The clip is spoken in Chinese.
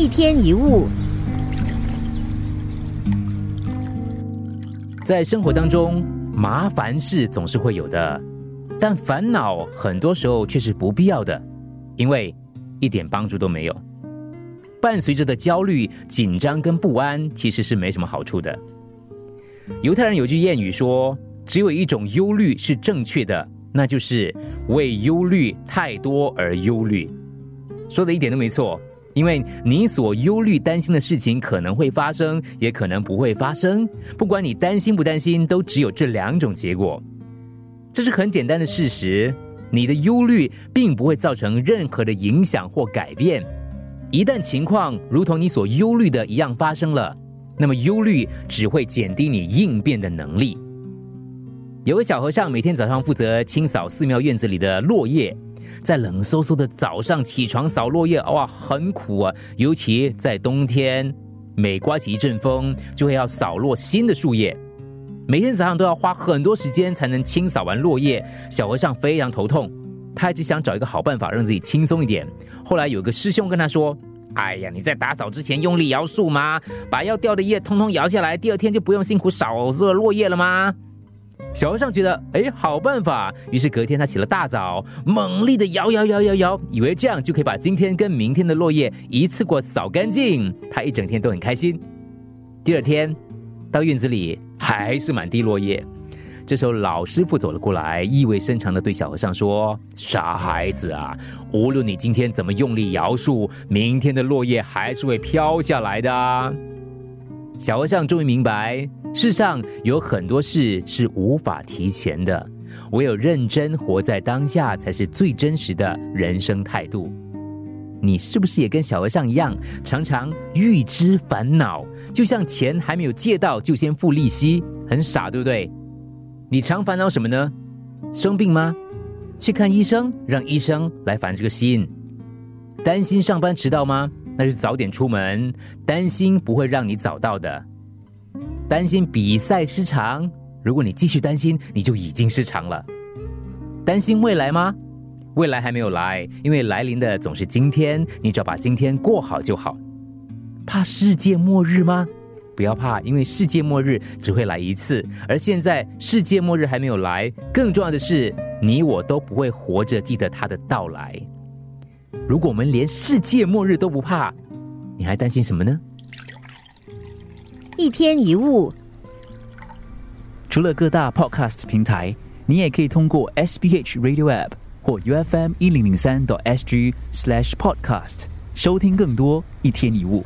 一天一物，在生活当中，麻烦事总是会有的，但烦恼很多时候却是不必要的，因为一点帮助都没有。伴随着的焦虑、紧张跟不安，其实是没什么好处的。犹太人有句谚语说：“只有一种忧虑是正确的，那就是为忧虑太多而忧虑。”说的一点都没错，因为你所忧虑、担心的事情可能会发生，也可能不会发生。不管你担心不担心，都只有这两种结果。这是很简单的事实。你的忧虑并不会造成任何的影响或改变。一旦情况如同你所忧虑的一样发生了，那么忧虑只会减低你应变的能力。有个小和尚每天早上负责清扫寺庙院子里的落叶，在冷飕飕的早上起床扫落叶，哇，很苦啊！尤其在冬天，每刮起一阵风，就会要扫落新的树叶。每天早上都要花很多时间才能清扫完落叶，小和尚非常头痛。他一直想找一个好办法让自己轻松一点。后来有个师兄跟他说：“哎呀，你在打扫之前用力摇树吗？把要掉的叶通通摇下来，第二天就不用辛苦扫这落叶了吗？”小和尚觉得，哎，好办法。于是隔天他起了大早，猛力的摇摇摇摇摇，以为这样就可以把今天跟明天的落叶一次过扫干净。他一整天都很开心。第二天到院子里还是满地落叶。这时候，老师傅走了过来，意味深长的对小和尚说：“傻孩子啊，无论你今天怎么用力摇树，明天的落叶还是会飘下来的。”小和尚终于明白，世上有很多事是无法提前的，唯有认真活在当下，才是最真实的人生态度。你是不是也跟小和尚一样，常常预知烦恼，就像钱还没有借到就先付利息，很傻，对不对？你常烦恼什么呢？生病吗？去看医生，让医生来烦这个心。担心上班迟到吗？那就早点出门。担心不会让你早到的。担心比赛失常，如果你继续担心，你就已经失常了。担心未来吗？未来还没有来，因为来临的总是今天，你只要把今天过好就好。怕世界末日吗？不要怕，因为世界末日只会来一次，而现在世界末日还没有来。更重要的是，你我都不会活着记得它的到来。如果我们连世界末日都不怕，你还担心什么呢？一天一物，除了各大 Podcast 平台，你也可以通过 SBH Radio App 或 UFM 一零零三 SG Slash Podcast 收听更多一天一物。